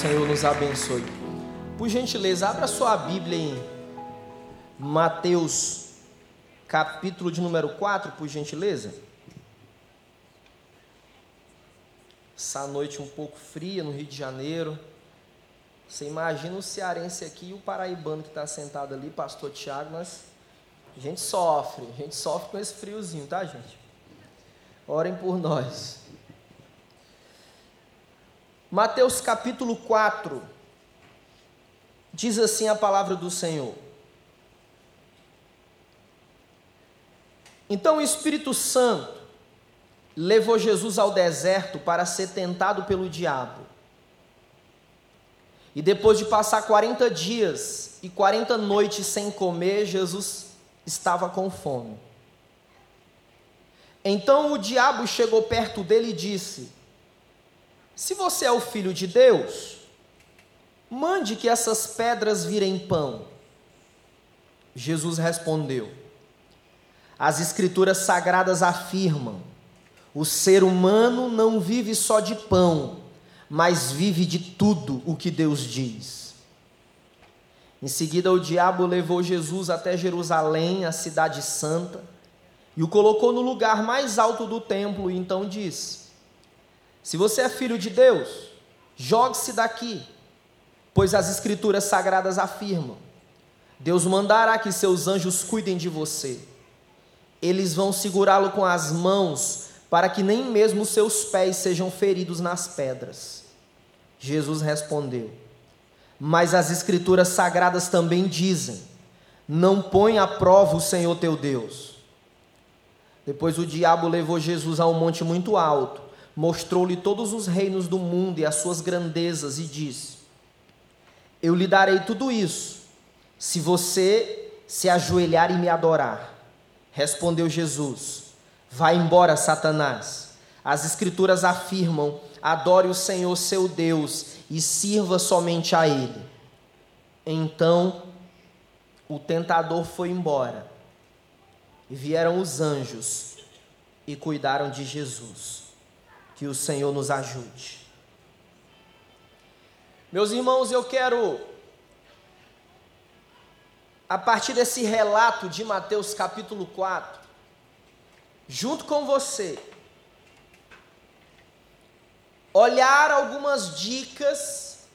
Senhor nos abençoe. Por gentileza, abra sua Bíblia em Mateus, capítulo de número 4, por gentileza. Essa noite um pouco fria no Rio de Janeiro. Você imagina o cearense aqui e o paraibano que está sentado ali, pastor Tiago, mas a gente sofre, a gente sofre com esse friozinho, tá, gente? Orem por nós. Mateus capítulo 4, diz assim a palavra do Senhor. Então o Espírito Santo levou Jesus ao deserto para ser tentado pelo diabo. E depois de passar 40 dias e 40 noites sem comer, Jesus estava com fome. Então o diabo chegou perto dele e disse: se você é o filho de Deus, mande que essas pedras virem pão. Jesus respondeu: As Escrituras sagradas afirmam: o ser humano não vive só de pão, mas vive de tudo o que Deus diz. Em seguida, o diabo levou Jesus até Jerusalém, a cidade santa, e o colocou no lugar mais alto do templo, e então disse: se você é filho de Deus, jogue-se daqui, pois as Escrituras sagradas afirmam: Deus mandará que seus anjos cuidem de você. Eles vão segurá-lo com as mãos, para que nem mesmo seus pés sejam feridos nas pedras. Jesus respondeu: Mas as Escrituras sagradas também dizem: Não põe à prova o Senhor teu Deus. Depois o diabo levou Jesus a um monte muito alto mostrou-lhe todos os reinos do mundo e as suas grandezas, e disse: Eu lhe darei tudo isso, se você se ajoelhar e me adorar. Respondeu Jesus: Vai embora, Satanás. As Escrituras afirmam: adore o Senhor seu Deus e sirva somente a Ele. Então o tentador foi embora, e vieram os anjos e cuidaram de Jesus. Que o Senhor nos ajude. Meus irmãos, eu quero, a partir desse relato de Mateus capítulo 4, junto com você, olhar algumas dicas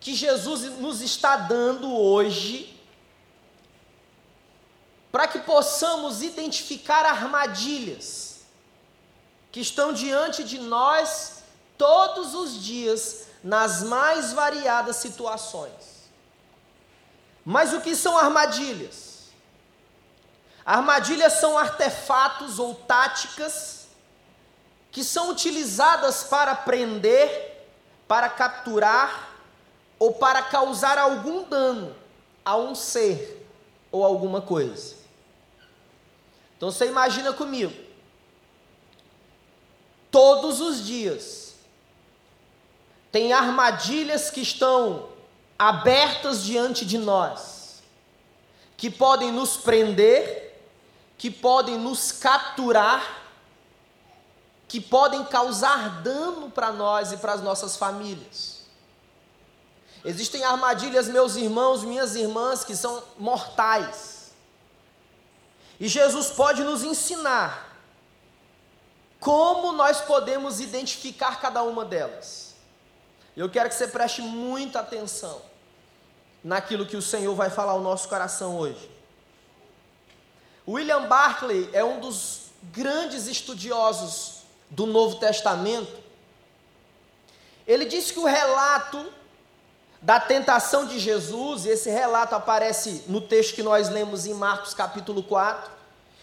que Jesus nos está dando hoje, para que possamos identificar armadilhas que estão diante de nós todos os dias, nas mais variadas situações. Mas o que são armadilhas? Armadilhas são artefatos ou táticas que são utilizadas para prender, para capturar ou para causar algum dano a um ser ou alguma coisa. Então você imagina comigo todos os dias. Tem armadilhas que estão abertas diante de nós, que podem nos prender, que podem nos capturar, que podem causar dano para nós e para as nossas famílias. Existem armadilhas, meus irmãos, minhas irmãs, que são mortais. E Jesus pode nos ensinar como nós podemos identificar cada uma delas? Eu quero que você preste muita atenção naquilo que o Senhor vai falar ao nosso coração hoje. William Barclay é um dos grandes estudiosos do Novo Testamento. Ele diz que o relato da tentação de Jesus, e esse relato aparece no texto que nós lemos em Marcos capítulo 4,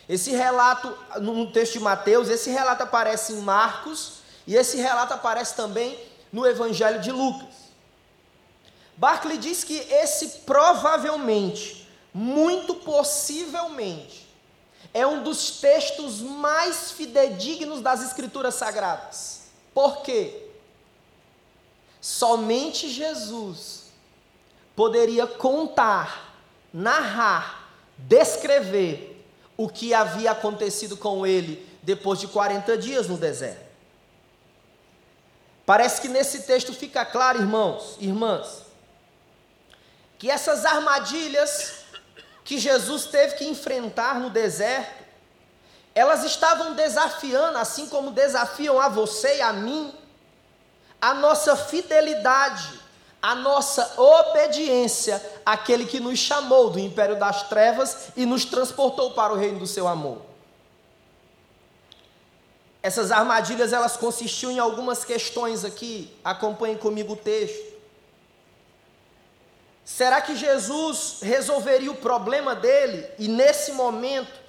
esse relato, no texto de Mateus, esse relato aparece em Marcos e esse relato aparece também no Evangelho de Lucas. Barclay diz que esse provavelmente, muito possivelmente, é um dos textos mais fidedignos das Escrituras Sagradas. Por quê? Somente Jesus poderia contar, narrar, descrever o que havia acontecido com ele depois de 40 dias no deserto. Parece que nesse texto fica claro, irmãos, irmãs, que essas armadilhas que Jesus teve que enfrentar no deserto, elas estavam desafiando, assim como desafiam a você e a mim, a nossa fidelidade, a nossa obediência àquele que nos chamou do império das trevas e nos transportou para o reino do seu amor. Essas armadilhas elas consistiam em algumas questões aqui. Acompanhem comigo o texto. Será que Jesus resolveria o problema dele? E nesse momento,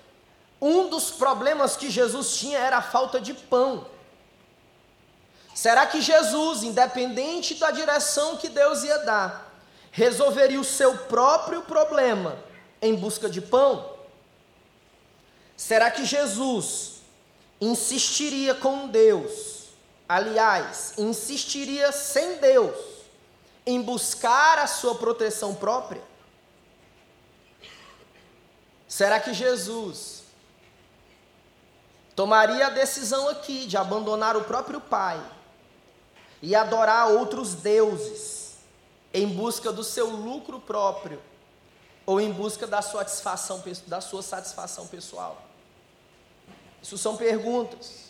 um dos problemas que Jesus tinha era a falta de pão. Será que Jesus, independente da direção que Deus ia dar, resolveria o seu próprio problema em busca de pão? Será que Jesus insistiria com Deus, aliás, insistiria sem Deus, em buscar a sua proteção própria? Será que Jesus tomaria a decisão aqui de abandonar o próprio Pai e adorar outros deuses em busca do seu lucro próprio ou em busca da satisfação, da sua satisfação pessoal? Isso são perguntas.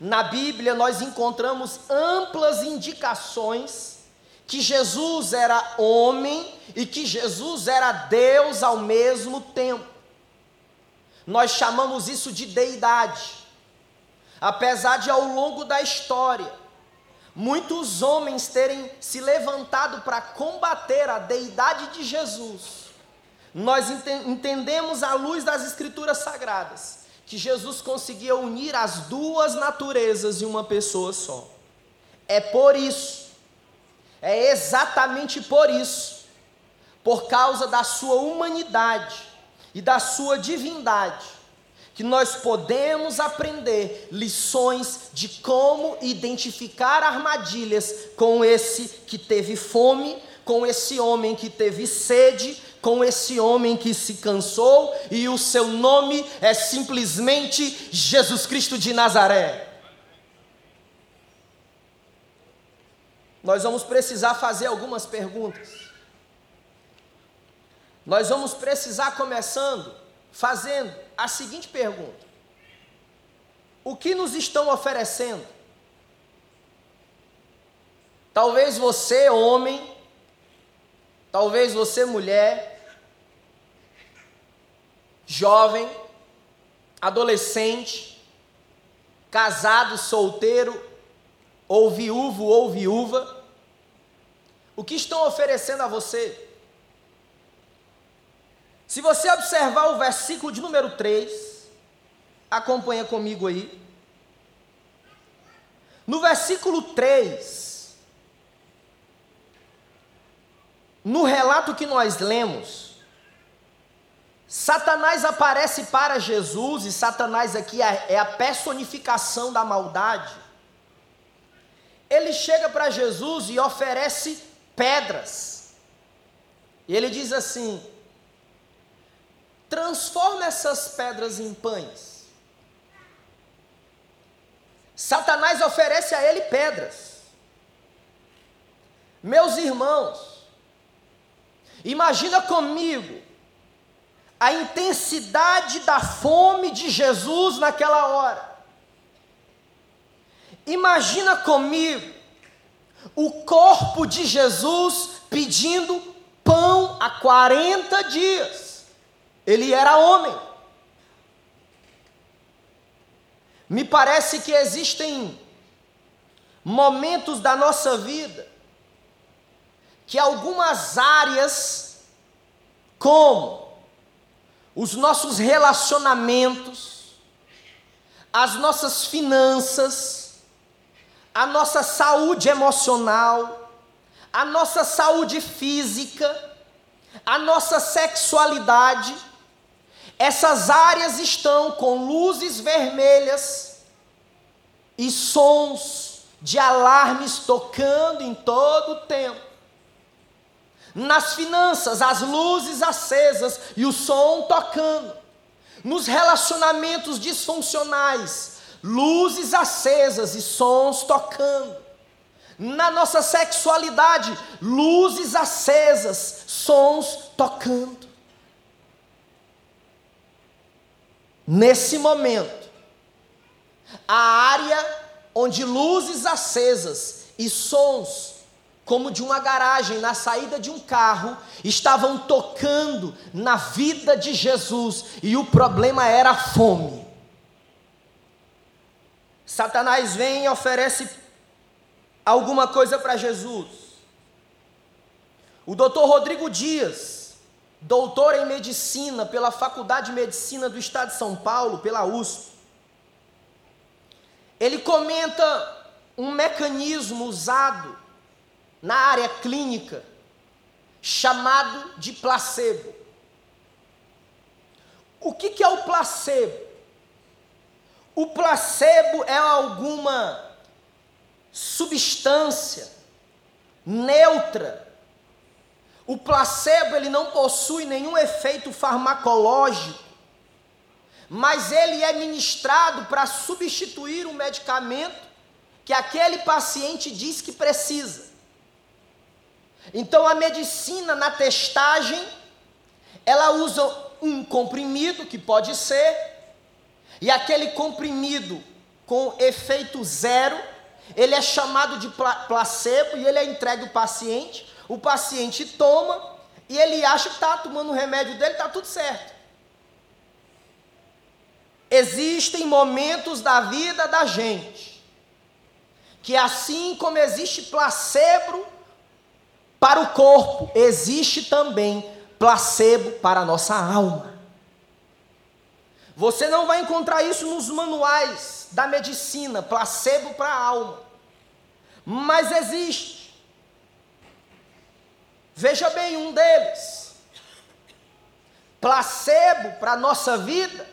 Na Bíblia nós encontramos amplas indicações que Jesus era homem e que Jesus era Deus ao mesmo tempo. Nós chamamos isso de deidade. Apesar de ao longo da história, muitos homens terem se levantado para combater a deidade de Jesus, nós entendemos à luz das Escrituras Sagradas que Jesus conseguia unir as duas naturezas em uma pessoa só. É por isso é exatamente por isso, por causa da sua humanidade e da sua divindade, que nós podemos aprender lições de como identificar armadilhas com esse que teve fome, com esse homem que teve sede, com esse homem que se cansou e o seu nome é simplesmente Jesus Cristo de Nazaré. nós vamos precisar fazer algumas perguntas. Nós vamos precisar começando fazendo a seguinte pergunta: O que nos estão oferecendo? Talvez você, homem, talvez você, mulher, jovem, adolescente, casado, solteiro, ou viúvo ou viúva, o que estão oferecendo a você? Se você observar o versículo de número 3, acompanha comigo aí. No versículo 3, no relato que nós lemos, Satanás aparece para Jesus, e Satanás aqui é, é a personificação da maldade ele chega para Jesus e oferece pedras. E ele diz assim: transforma essas pedras em pães. Satanás oferece a ele pedras. Meus irmãos, imagina comigo a intensidade da fome de Jesus naquela hora. Imagina comigo o corpo de Jesus pedindo pão há 40 dias. Ele era homem. Me parece que existem momentos da nossa vida que algumas áreas, como os nossos relacionamentos, as nossas finanças, a nossa saúde emocional, a nossa saúde física, a nossa sexualidade, essas áreas estão com luzes vermelhas e sons de alarmes tocando em todo o tempo. Nas finanças, as luzes acesas e o som tocando. Nos relacionamentos disfuncionais, luzes acesas e sons tocando. Na nossa sexualidade, luzes acesas, sons tocando. Nesse momento, a área onde luzes acesas e sons, como de uma garagem na saída de um carro, estavam tocando na vida de Jesus, e o problema era a fome. Satanás vem e oferece alguma coisa para Jesus. O doutor Rodrigo Dias, doutor em medicina pela Faculdade de Medicina do Estado de São Paulo, pela USP, ele comenta um mecanismo usado na área clínica chamado de placebo. O que, que é o placebo? O placebo é alguma substância neutra. O placebo ele não possui nenhum efeito farmacológico, mas ele é ministrado para substituir o medicamento que aquele paciente diz que precisa. Então a medicina na testagem, ela usa um comprimido que pode ser e aquele comprimido com efeito zero, ele é chamado de placebo e ele é entregue ao paciente. O paciente toma e ele acha que está tomando o remédio dele, está tudo certo. Existem momentos da vida da gente que, assim como existe placebo para o corpo, existe também placebo para a nossa alma. Você não vai encontrar isso nos manuais da medicina, placebo para a alma. Mas existe. Veja bem um deles. Placebo para a nossa vida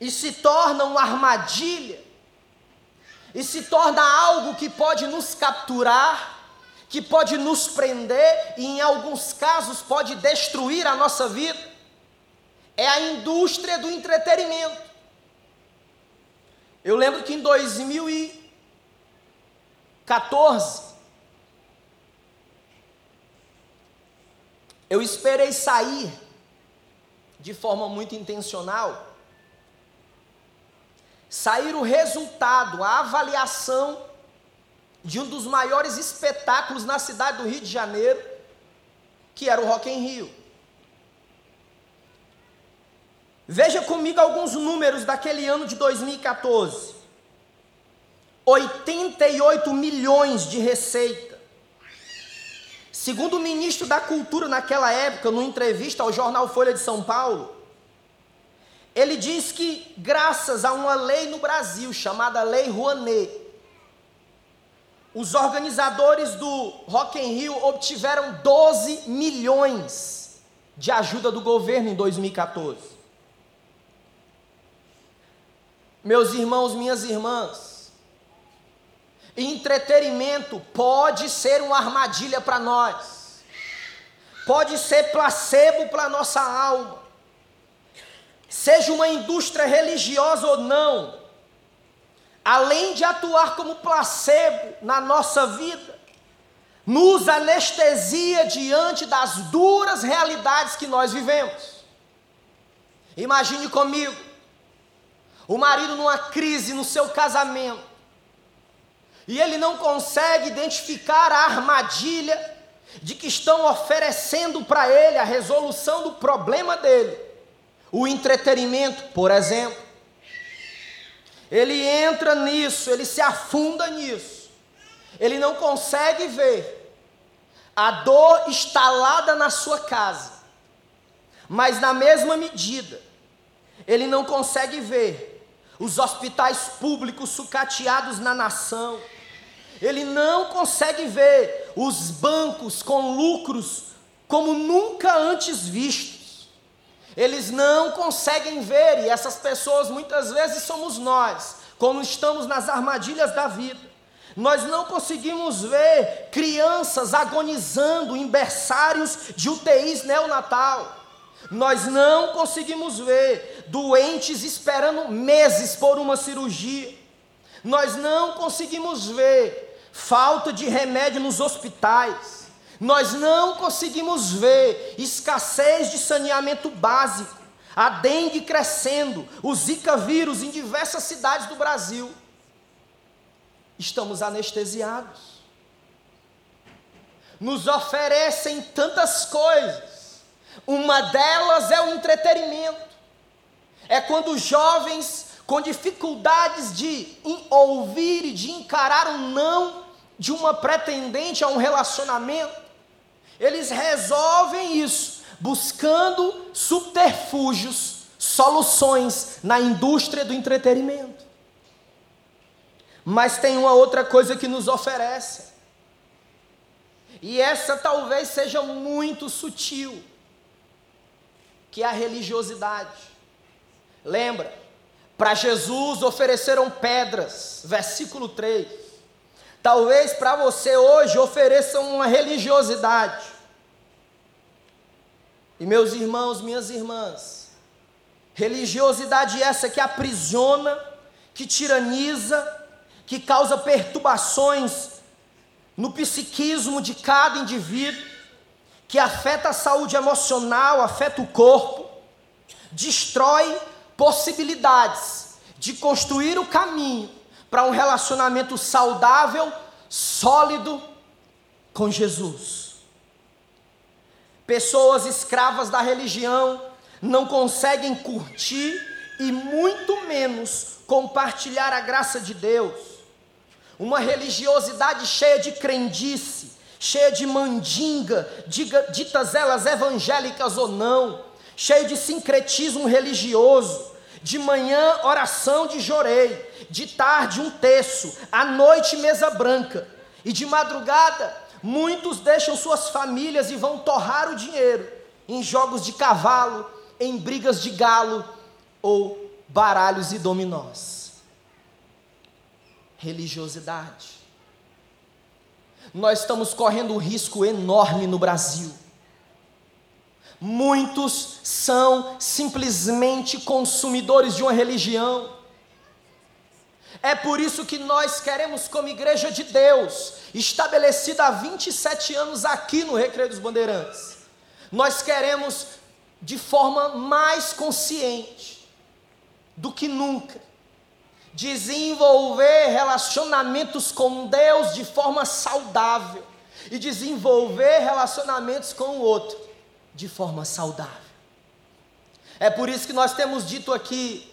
e se torna uma armadilha, e se torna algo que pode nos capturar, que pode nos prender e, em alguns casos, pode destruir a nossa vida é a indústria do entretenimento. Eu lembro que em 2014, eu esperei sair de forma muito intencional, sair o resultado, a avaliação de um dos maiores espetáculos na cidade do Rio de Janeiro, que era o Rock em Rio. Veja comigo alguns números daquele ano de 2014. 88 milhões de receita. Segundo o ministro da Cultura naquela época, numa entrevista ao jornal Folha de São Paulo, ele diz que graças a uma lei no Brasil chamada Lei Rouanet, os organizadores do Rock in Rio obtiveram 12 milhões de ajuda do governo em 2014. Meus irmãos, minhas irmãs, entretenimento pode ser uma armadilha para nós, pode ser placebo para nossa alma, seja uma indústria religiosa ou não, além de atuar como placebo na nossa vida, nos anestesia diante das duras realidades que nós vivemos. Imagine comigo, o marido numa crise no seu casamento, e ele não consegue identificar a armadilha de que estão oferecendo para ele a resolução do problema dele, o entretenimento, por exemplo. Ele entra nisso, ele se afunda nisso, ele não consegue ver a dor instalada na sua casa, mas na mesma medida, ele não consegue ver os hospitais públicos sucateados na nação. Ele não consegue ver os bancos com lucros como nunca antes vistos. Eles não conseguem ver, e essas pessoas muitas vezes somos nós, como estamos nas armadilhas da vida. Nós não conseguimos ver crianças agonizando em berçários de UTIs neonatal. Nós não conseguimos ver doentes esperando meses por uma cirurgia. Nós não conseguimos ver falta de remédio nos hospitais. Nós não conseguimos ver escassez de saneamento básico, a dengue crescendo, o Zika vírus em diversas cidades do Brasil. Estamos anestesiados nos oferecem tantas coisas. Uma delas é o entretenimento. É quando jovens com dificuldades de ouvir e de encarar um não de uma pretendente a um relacionamento, eles resolvem isso buscando subterfúgios, soluções na indústria do entretenimento. Mas tem uma outra coisa que nos oferece e essa talvez seja muito sutil, que é a religiosidade. Lembra? Para Jesus ofereceram pedras, versículo 3. Talvez para você hoje ofereçam uma religiosidade. E meus irmãos, minhas irmãs, religiosidade essa que aprisiona, que tiraniza, que causa perturbações no psiquismo de cada indivíduo, que afeta a saúde emocional, afeta o corpo, destrói possibilidades de construir o caminho para um relacionamento saudável, sólido com Jesus. Pessoas escravas da religião não conseguem curtir e muito menos compartilhar a graça de Deus uma religiosidade cheia de crendice, cheia de mandinga, diga, ditas elas evangélicas ou não, cheio de sincretismo religioso. De manhã, oração de jorei, de tarde, um terço, à noite, mesa branca, e de madrugada, muitos deixam suas famílias e vão torrar o dinheiro em jogos de cavalo, em brigas de galo ou baralhos e dominós religiosidade. Nós estamos correndo um risco enorme no Brasil. Muitos são simplesmente consumidores de uma religião. É por isso que nós queremos, como Igreja de Deus, estabelecida há 27 anos aqui no Recreio dos Bandeirantes, nós queremos, de forma mais consciente do que nunca, desenvolver relacionamentos com Deus de forma saudável e desenvolver relacionamentos com o outro de forma saudável. É por isso que nós temos dito aqui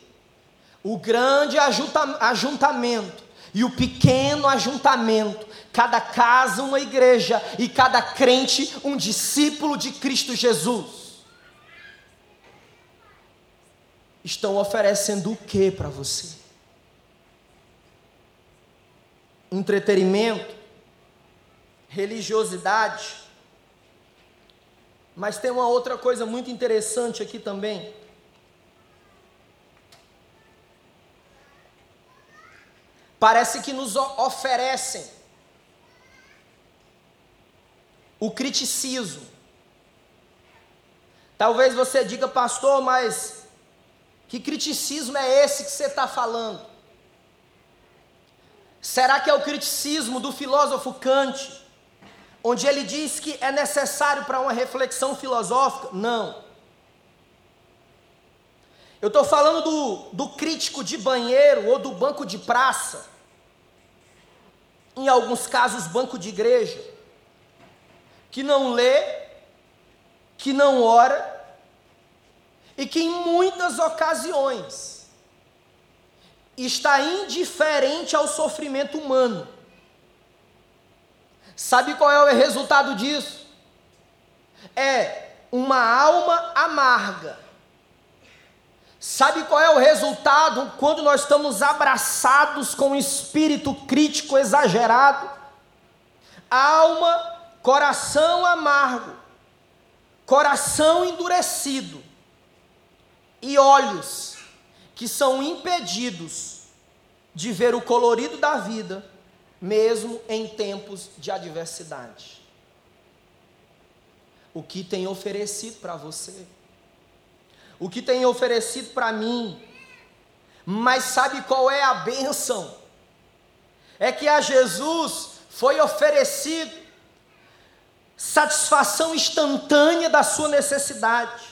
o grande ajuntamento e o pequeno ajuntamento, cada casa uma igreja e cada crente um discípulo de Cristo Jesus. Estão oferecendo o que para você? entretenimento, religiosidade. Mas tem uma outra coisa muito interessante aqui também. Parece que nos oferecem o criticismo. Talvez você diga, pastor, mas que criticismo é esse que você está falando? Será que é o criticismo do filósofo Kant, onde ele diz que é necessário para uma reflexão filosófica? Não. Eu estou falando do, do crítico de banheiro ou do banco de praça, em alguns casos, banco de igreja, que não lê, que não ora, e que em muitas ocasiões está indiferente ao sofrimento humano. Sabe qual é o resultado disso? É uma alma amarga. Sabe qual é o resultado quando nós estamos abraçados com um espírito crítico exagerado? Alma, coração amargo, coração endurecido e olhos que são impedidos de ver o colorido da vida, mesmo em tempos de adversidade. O que tem oferecido para você? o que tem oferecido para mim. Mas sabe qual é a bênção? É que a Jesus foi oferecido satisfação instantânea da sua necessidade.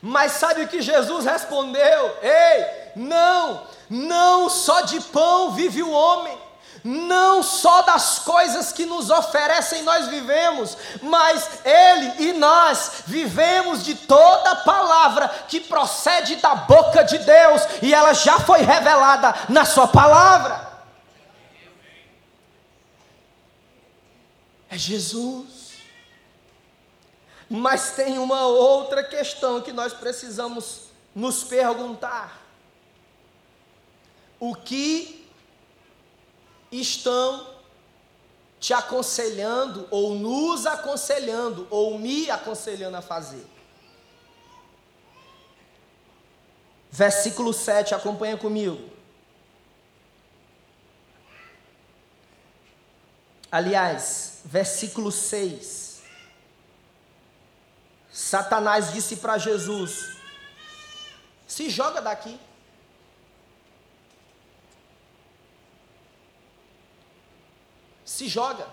Mas sabe o que Jesus respondeu? Ei, não, não só de pão vive o homem, não só das coisas que nos oferecem nós vivemos, mas Ele e nós vivemos de toda palavra que procede da boca de Deus e ela já foi revelada na Sua palavra. É Jesus. Mas tem uma outra questão que nós precisamos nos perguntar: o que estão te aconselhando, ou nos aconselhando, ou me aconselhando a fazer. Versículo 7, acompanha comigo. Aliás, versículo 6. Satanás disse para Jesus: Se joga daqui. Se joga.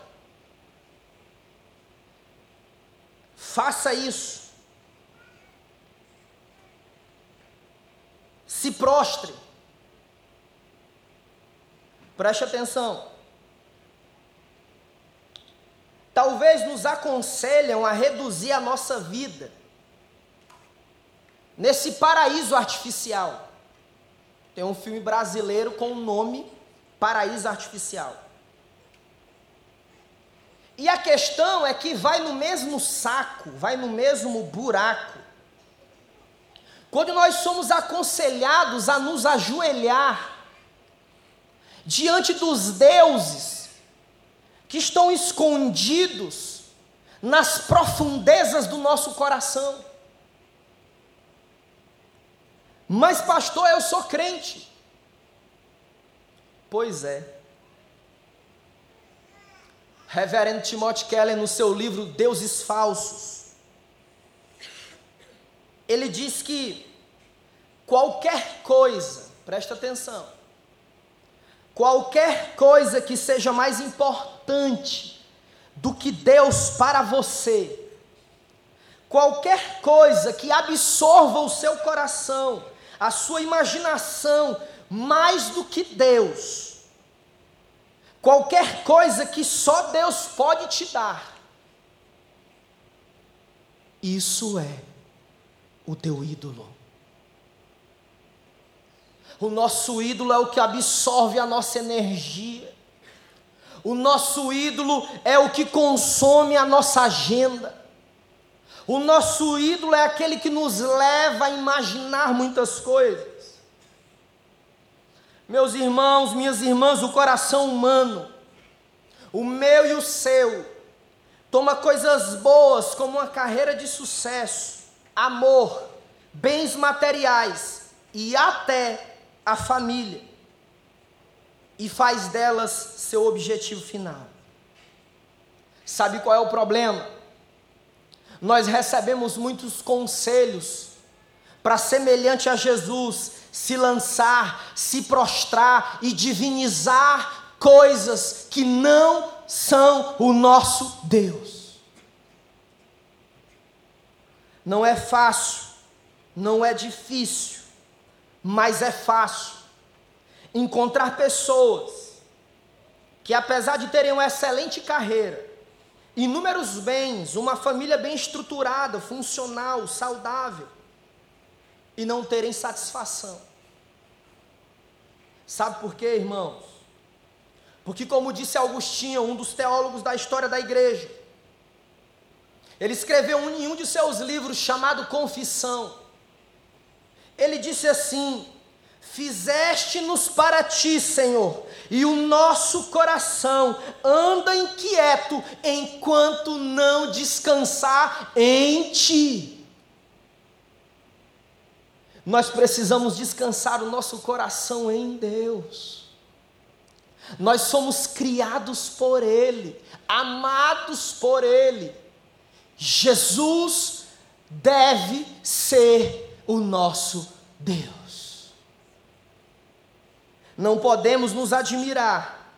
Faça isso. Se prostre. Preste atenção. Talvez nos aconselham a reduzir a nossa vida nesse paraíso artificial. Tem um filme brasileiro com o nome Paraíso Artificial. E a questão é que vai no mesmo saco, vai no mesmo buraco. Quando nós somos aconselhados a nos ajoelhar diante dos deuses que estão escondidos nas profundezas do nosso coração. Mas, pastor, eu sou crente. Pois é. Reverendo Timothy Keller, no seu livro Deuses Falsos, ele diz que qualquer coisa, presta atenção, qualquer coisa que seja mais importante do que Deus para você, qualquer coisa que absorva o seu coração, a sua imaginação, mais do que Deus, Qualquer coisa que só Deus pode te dar, isso é o teu ídolo. O nosso ídolo é o que absorve a nossa energia. O nosso ídolo é o que consome a nossa agenda. O nosso ídolo é aquele que nos leva a imaginar muitas coisas. Meus irmãos, minhas irmãs, o coração humano, o meu e o seu, toma coisas boas como uma carreira de sucesso, amor, bens materiais e até a família, e faz delas seu objetivo final. Sabe qual é o problema? Nós recebemos muitos conselhos para semelhante a Jesus se lançar, se prostrar e divinizar coisas que não são o nosso Deus. Não é fácil, não é difícil, mas é fácil encontrar pessoas que, apesar de terem uma excelente carreira, inúmeros bens, uma família bem estruturada, funcional, saudável, e não terem satisfação. Sabe por quê, irmãos? Porque, como disse Agostinho, um dos teólogos da história da igreja, ele escreveu em um de seus livros chamado Confissão. Ele disse assim: Fizeste-nos para ti, Senhor, e o nosso coração anda inquieto enquanto não descansar em ti. Nós precisamos descansar o nosso coração em Deus. Nós somos criados por Ele, amados por Ele. Jesus deve ser o nosso Deus. Não podemos nos admirar,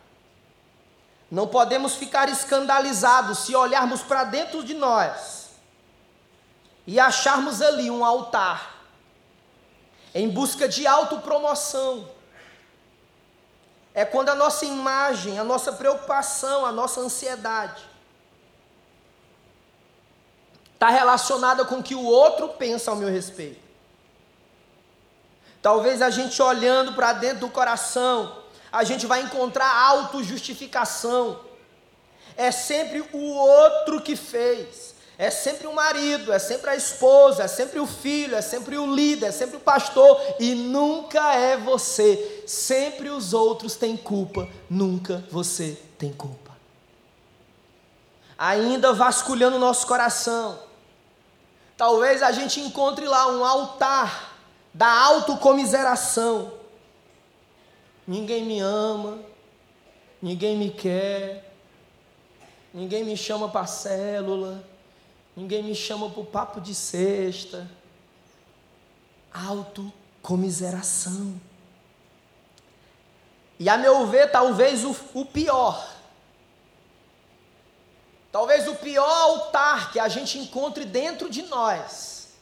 não podemos ficar escandalizados se olharmos para dentro de nós e acharmos ali um altar em busca de autopromoção. É quando a nossa imagem, a nossa preocupação, a nossa ansiedade está relacionada com o que o outro pensa ao meu respeito. Talvez a gente olhando para dentro do coração, a gente vai encontrar autojustificação. É sempre o outro que fez. É sempre o marido, é sempre a esposa, é sempre o filho, é sempre o líder, é sempre o pastor e nunca é você. Sempre os outros têm culpa, nunca você tem culpa. Ainda vasculhando o nosso coração, talvez a gente encontre lá um altar da autocomiseração. Ninguém me ama, ninguém me quer, ninguém me chama para célula, ninguém me chama para o papo de sexta. Autocomiseração. E a meu ver, talvez o, o pior, talvez o pior altar que a gente encontre dentro de nós,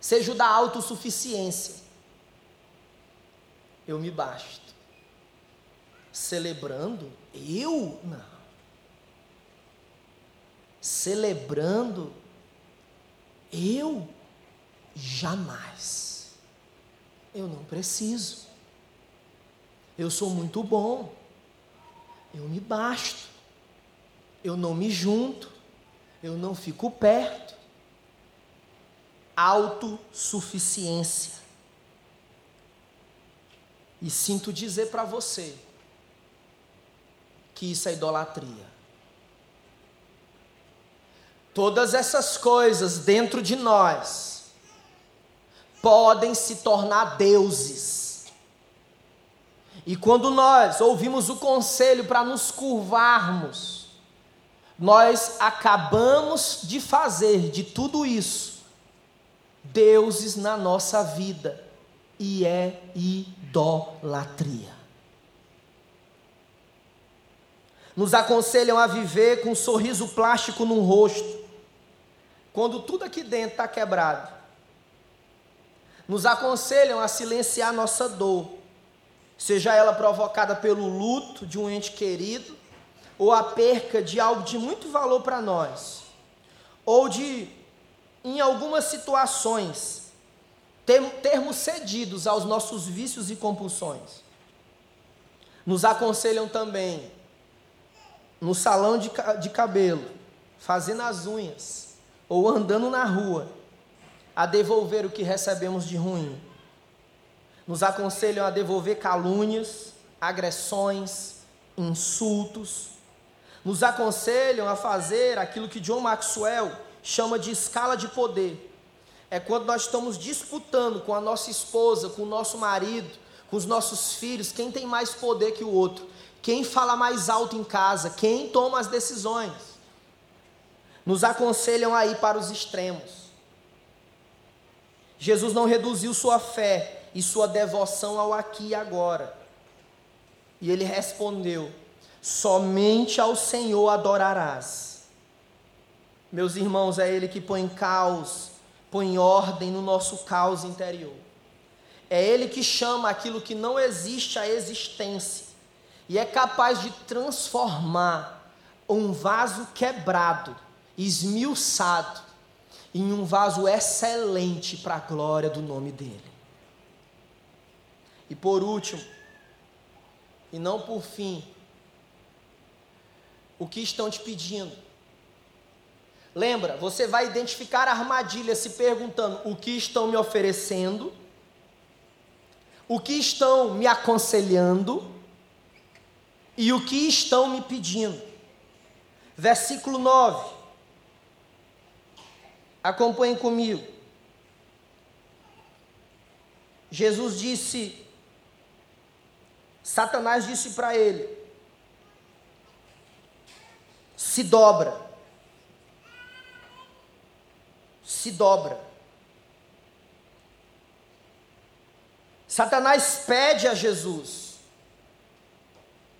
seja o da autossuficiência. Eu me basto. Celebrando? Eu? Não. Celebrando? Eu? Jamais. Eu não preciso. Eu sou muito bom. Eu me basto. Eu não me junto. Eu não fico perto autossuficiência. E sinto dizer para você que isso é idolatria. Todas essas coisas dentro de nós podem se tornar deuses. E quando nós ouvimos o conselho para nos curvarmos, nós acabamos de fazer de tudo isso deuses na nossa vida, e é idolatria. Nos aconselham a viver com um sorriso plástico no rosto, quando tudo aqui dentro está quebrado. Nos aconselham a silenciar nossa dor, seja ela provocada pelo luto de um ente querido, ou a perca de algo de muito valor para nós, ou de em algumas situações, termos cedidos aos nossos vícios e compulsões. Nos aconselham também, no salão de, de cabelo, fazendo as unhas, ou andando na rua, a devolver o que recebemos de ruim. Nos aconselham a devolver calúnias, agressões, insultos. Nos aconselham a fazer aquilo que John Maxwell chama de escala de poder. É quando nós estamos disputando com a nossa esposa, com o nosso marido, com os nossos filhos, quem tem mais poder que o outro, quem fala mais alto em casa, quem toma as decisões. Nos aconselham a ir para os extremos. Jesus não reduziu sua fé e sua devoção ao aqui e agora. E ele respondeu: Somente ao Senhor adorarás meus irmãos, é Ele que põe caos, põe ordem no nosso caos interior. É Ele que chama aquilo que não existe à existência e é capaz de transformar um vaso quebrado, esmiuçado, em um vaso excelente para a glória do nome dEle. E por último, e não por fim, o que estão te pedindo? Lembra, você vai identificar a armadilha se perguntando: o que estão me oferecendo? O que estão me aconselhando? E o que estão me pedindo? Versículo 9. Acompanhem comigo. Jesus disse, Satanás disse para ele: se dobra se dobra. Satanás pede a Jesus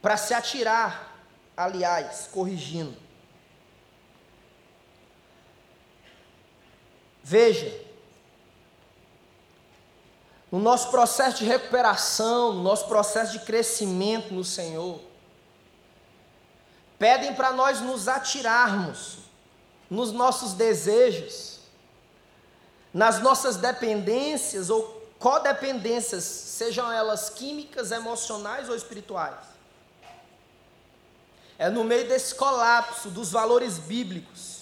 para se atirar, aliás, corrigindo. Veja, no nosso processo de recuperação, no nosso processo de crescimento no Senhor, pedem para nós nos atirarmos nos nossos desejos, nas nossas dependências ou codependências, sejam elas químicas, emocionais ou espirituais. É no meio desse colapso dos valores bíblicos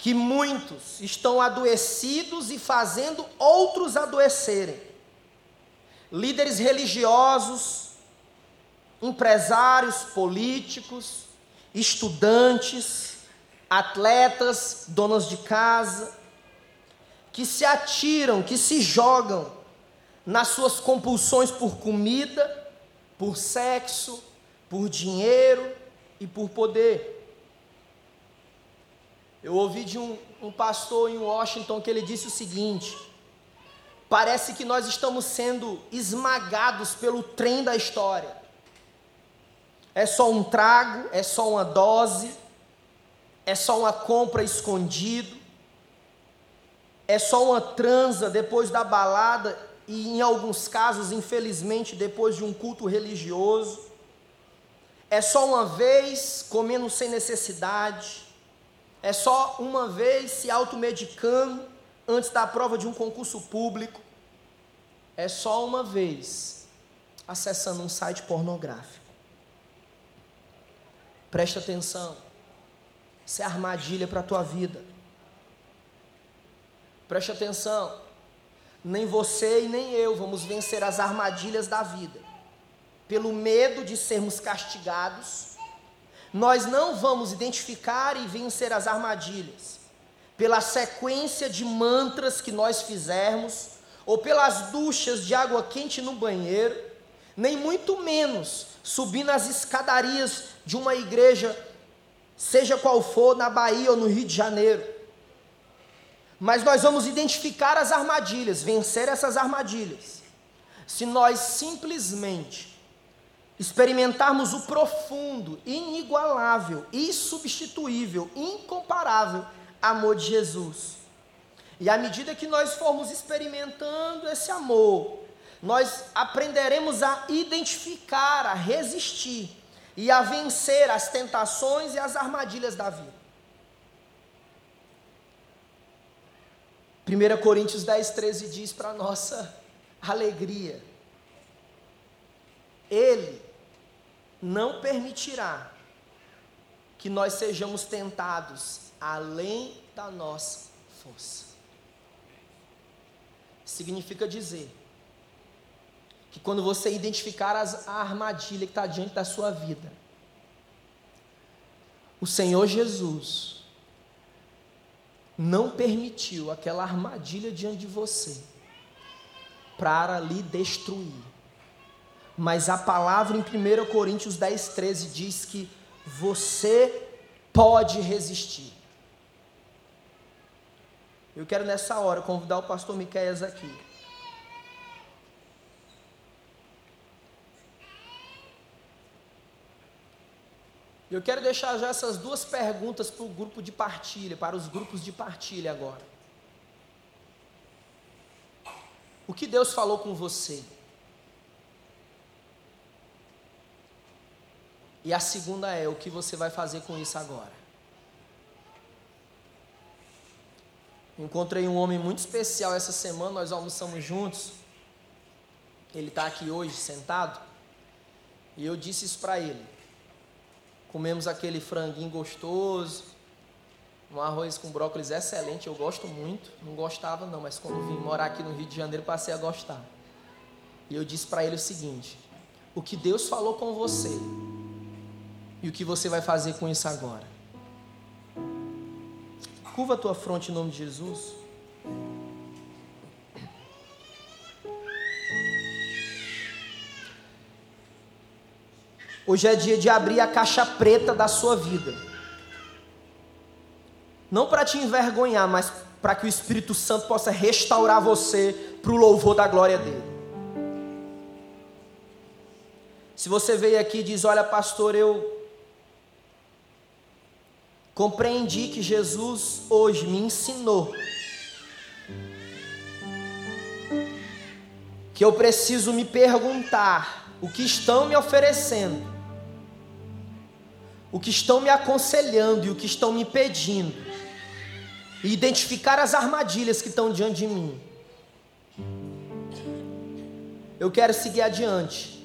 que muitos estão adoecidos e fazendo outros adoecerem. Líderes religiosos, empresários políticos, estudantes, atletas, donas de casa, que se atiram, que se jogam nas suas compulsões por comida, por sexo, por dinheiro e por poder. Eu ouvi de um, um pastor em Washington que ele disse o seguinte: parece que nós estamos sendo esmagados pelo trem da história. É só um trago, é só uma dose, é só uma compra escondido, é só uma transa depois da balada e, em alguns casos, infelizmente, depois de um culto religioso. É só uma vez comendo sem necessidade. É só uma vez se automedicando antes da prova de um concurso público. É só uma vez acessando um site pornográfico. Preste atenção. Isso é armadilha para a tua vida. Preste atenção. Nem você e nem eu vamos vencer as armadilhas da vida. Pelo medo de sermos castigados, nós não vamos identificar e vencer as armadilhas. Pela sequência de mantras que nós fizermos, ou pelas duchas de água quente no banheiro, nem muito menos subindo as escadarias de uma igreja, seja qual for, na Bahia ou no Rio de Janeiro mas nós vamos identificar as armadilhas, vencer essas armadilhas. Se nós simplesmente experimentarmos o profundo, inigualável, insubstituível, incomparável amor de Jesus. E à medida que nós formos experimentando esse amor, nós aprenderemos a identificar, a resistir e a vencer as tentações e as armadilhas da vida. 1 Coríntios 10, 13 diz para nossa alegria: Ele não permitirá que nós sejamos tentados além da nossa força. Significa dizer que quando você identificar as, a armadilha que está diante da sua vida, o Senhor Jesus não permitiu aquela armadilha diante de você para lhe destruir. Mas a palavra em 1 Coríntios 10, 13 diz que você pode resistir. Eu quero nessa hora convidar o pastor Miqueias aqui. Eu quero deixar já essas duas perguntas para o grupo de partilha, para os grupos de partilha agora. O que Deus falou com você? E a segunda é: o que você vai fazer com isso agora? Encontrei um homem muito especial essa semana, nós almoçamos juntos. Ele está aqui hoje sentado. E eu disse isso para ele. Comemos aquele franguinho gostoso, um arroz com brócolis excelente, eu gosto muito. Não gostava não, mas quando vim morar aqui no Rio de Janeiro passei a gostar. E eu disse para ele o seguinte: o que Deus falou com você e o que você vai fazer com isso agora? Curva a tua fronte em nome de Jesus. Hoje é dia de abrir a caixa preta da sua vida. Não para te envergonhar, mas para que o Espírito Santo possa restaurar você para o louvor da glória dele. Se você veio aqui e diz: Olha, pastor, eu compreendi que Jesus hoje me ensinou que eu preciso me perguntar o que estão me oferecendo, o que estão me aconselhando e o que estão me pedindo, e identificar as armadilhas que estão diante de mim. Eu quero seguir adiante.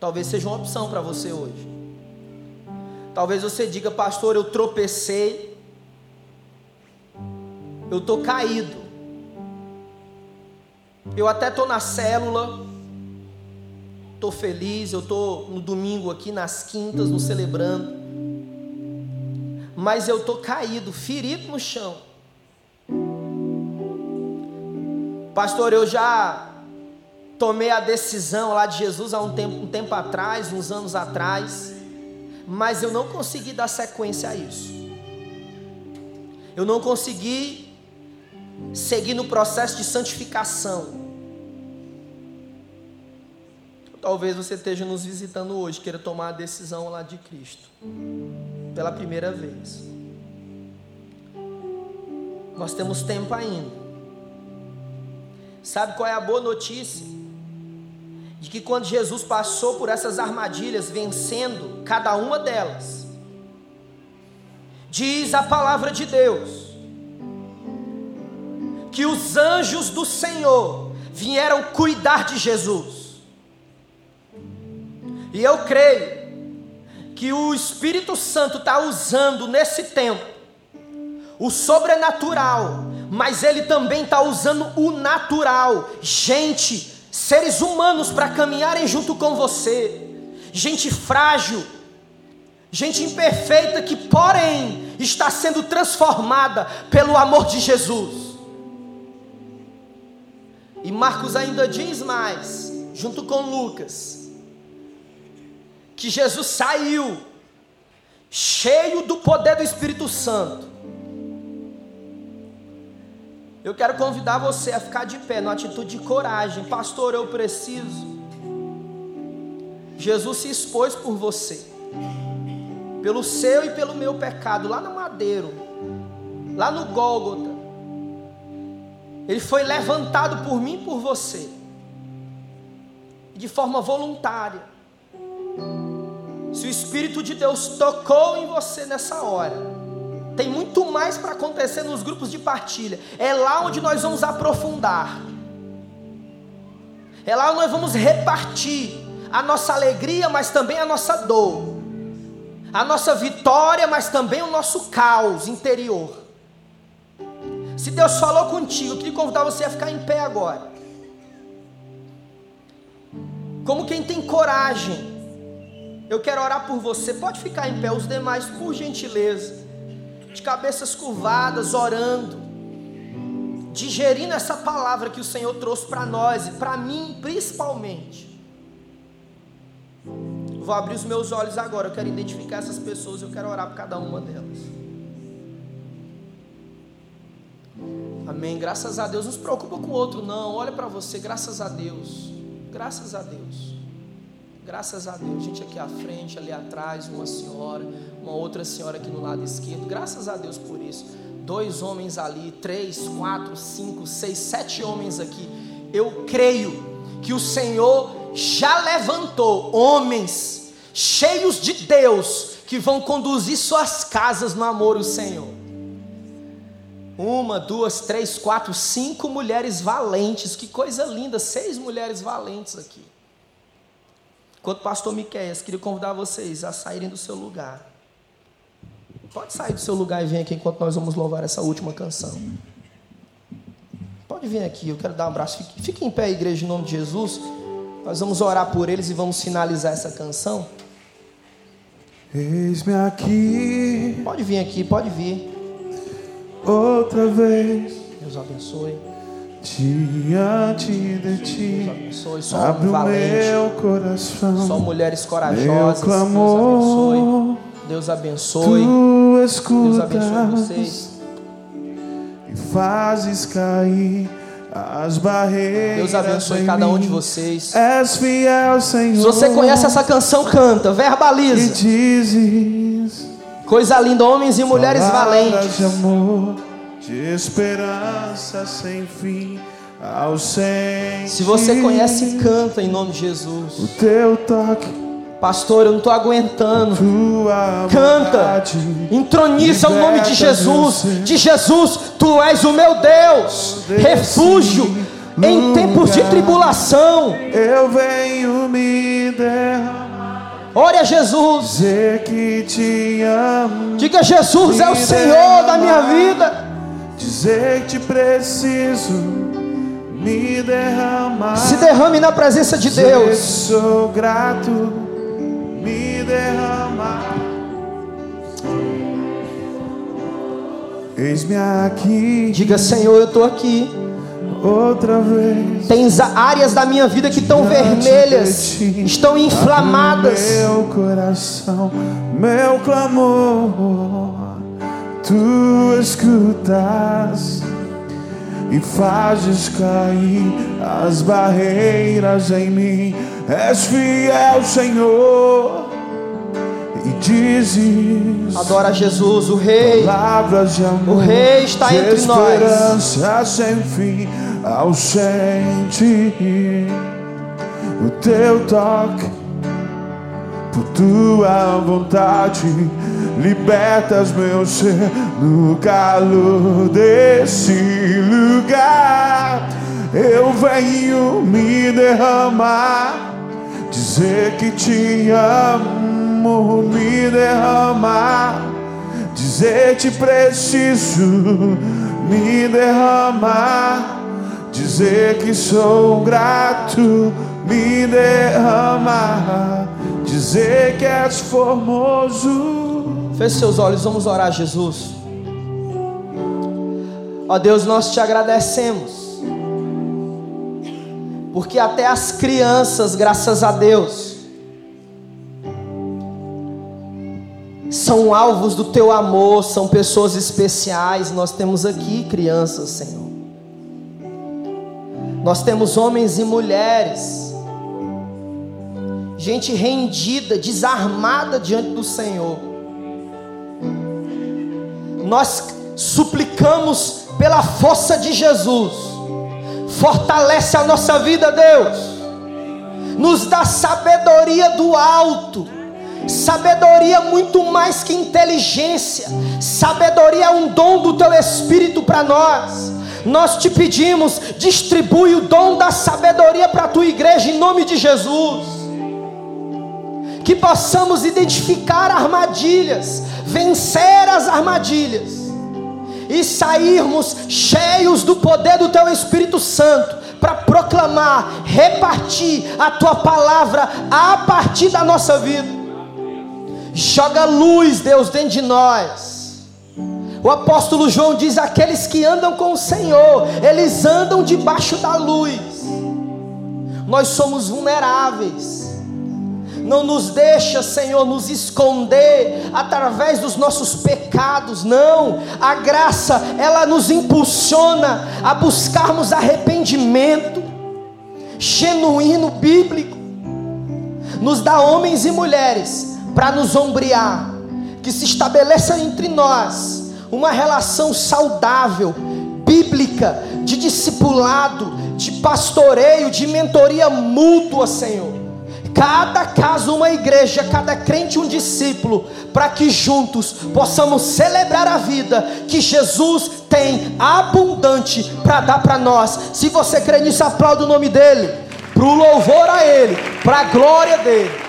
Talvez seja uma opção para você hoje. Talvez você diga, pastor, eu tropecei, eu estou caído, eu até estou na célula, estou feliz, eu estou no domingo aqui, nas quintas, no celebrando, mas eu estou caído, ferido no chão. Pastor, eu já tomei a decisão lá de Jesus há um tempo, um tempo atrás, uns anos atrás, mas eu não consegui dar sequência a isso. Eu não consegui seguir no processo de santificação. Talvez você esteja nos visitando hoje, queira tomar a decisão lá de Cristo, pela primeira vez. Nós temos tempo ainda. Sabe qual é a boa notícia? De que quando Jesus passou por essas armadilhas, vencendo cada uma delas, diz a palavra de Deus, que os anjos do Senhor vieram cuidar de Jesus, e eu creio que o Espírito Santo está usando nesse tempo o sobrenatural, mas ele também está usando o natural, gente seres humanos para caminharem junto com você, gente frágil, gente imperfeita que, porém, está sendo transformada pelo amor de Jesus. E Marcos ainda diz mais, junto com Lucas, que Jesus saiu cheio do poder do Espírito Santo eu quero convidar você a ficar de pé, numa atitude de coragem. Pastor, eu preciso. Jesus se expôs por você, pelo seu e pelo meu pecado, lá no madeiro, lá no Gólgota. Ele foi levantado por mim e por você, de forma voluntária. Se o Espírito de Deus tocou em você nessa hora, tem muito mais para acontecer nos grupos de partilha. É lá onde nós vamos aprofundar. É lá onde nós vamos repartir a nossa alegria, mas também a nossa dor. A nossa vitória, mas também o nosso caos interior. Se Deus falou contigo, eu queria convidar você a ficar em pé agora. Como quem tem coragem. Eu quero orar por você. Pode ficar em pé, os demais, por gentileza de cabeças curvadas, orando, digerindo essa palavra que o Senhor trouxe para nós e para mim principalmente. Vou abrir os meus olhos agora, eu quero identificar essas pessoas, eu quero orar por cada uma delas. Amém. Graças a Deus. Não se preocupa com o outro, não. Olha para você, graças a Deus. Graças a Deus. Graças a Deus, gente aqui à frente, ali atrás, uma senhora, uma outra senhora aqui no lado esquerdo. Graças a Deus por isso. Dois homens ali, três, quatro, cinco, seis, sete homens aqui. Eu creio que o Senhor já levantou homens cheios de Deus que vão conduzir suas casas no amor ao Senhor. Uma, duas, três, quatro, cinco mulheres valentes. Que coisa linda, seis mulheres valentes aqui. Enquanto pastor Miqueias, queria convidar vocês a saírem do seu lugar. Pode sair do seu lugar e vir aqui enquanto nós vamos louvar essa última canção. Pode vir aqui, eu quero dar um abraço. Fique, fique em pé, igreja, em nome de Jesus. Nós vamos orar por eles e vamos finalizar essa canção. Eis-me aqui. Pode vir aqui, pode vir. Outra vez. Deus abençoe diante de ti. Abre valente, meu coração. só mulheres corajosas. Meu clamor, Deus abençoe. Deus abençoe. Tu Deus escutas. abençoe vocês. fazes cair as barreiras. Deus abençoe cada um de vocês. És fiel, Senhor. Se você conhece essa canção, canta, E verbaliza. dizes Coisa linda, homens e mulheres valentes. De esperança sem fim, ao sentir Se você conhece, canta em nome de o Jesus. teu toque, Pastor, eu não estou aguentando. Canta, entroniza o nome de Jesus. De Jesus, tu és o meu Deus, refúgio em tempos de tribulação. Eu venho me derramar, Ore a Jesus. Diga: Jesus é o Senhor da minha vida. Dizer que te preciso, me derramar. Se derrame na presença de Deus. Sou grato, me derramar. Eis-me aqui Diga: Senhor, eu estou aqui. outra vez. Tens áreas da minha vida que estão vermelhas, ti. estão inflamadas. Meu coração, meu clamor, tu escutas e fazes cair as barreiras em mim. És fiel, Senhor, e dizes Adora Jesus, o Rei. palavras de amor. O Rei está entre nós. esperança sem fim, ao sentir o teu toque, por tua vontade, libertas meu ser no calor desse lugar. Eu venho me derramar, dizer que te amo, me derramar. Dizer te preciso me derramar, dizer que sou grato, me derramar, dizer que és formoso. Feche seus olhos, vamos orar Jesus. Ó Deus, nós te agradecemos. Porque até as crianças, graças a Deus, são alvos do teu amor, são pessoas especiais. Nós temos aqui crianças, Senhor. Nós temos homens e mulheres, gente rendida, desarmada diante do Senhor. Nós suplicamos pela força de Jesus, fortalece a nossa vida, Deus, nos dá sabedoria do alto, sabedoria muito mais que inteligência, sabedoria é um dom do teu Espírito para nós. Nós te pedimos, distribui o dom da sabedoria para a tua igreja em nome de Jesus que possamos identificar armadilhas, vencer as armadilhas e sairmos cheios do poder do Teu Espírito Santo para proclamar, repartir a Tua palavra a partir da nossa vida. Joga luz, Deus, dentro de nós. O apóstolo João diz: aqueles que andam com o Senhor, eles andam debaixo da luz. Nós somos vulneráveis. Não nos deixa, Senhor, nos esconder através dos nossos pecados, não. A graça, ela nos impulsiona a buscarmos arrependimento genuíno bíblico. Nos dá homens e mulheres para nos ombrear, que se estabeleça entre nós uma relação saudável, bíblica, de discipulado, de pastoreio, de mentoria mútua, Senhor cada caso uma igreja, cada crente um discípulo, para que juntos possamos celebrar a vida que Jesus tem abundante para dar para nós. Se você crê nisso, aplauda o nome dele, para o louvor a ele, para a glória dele.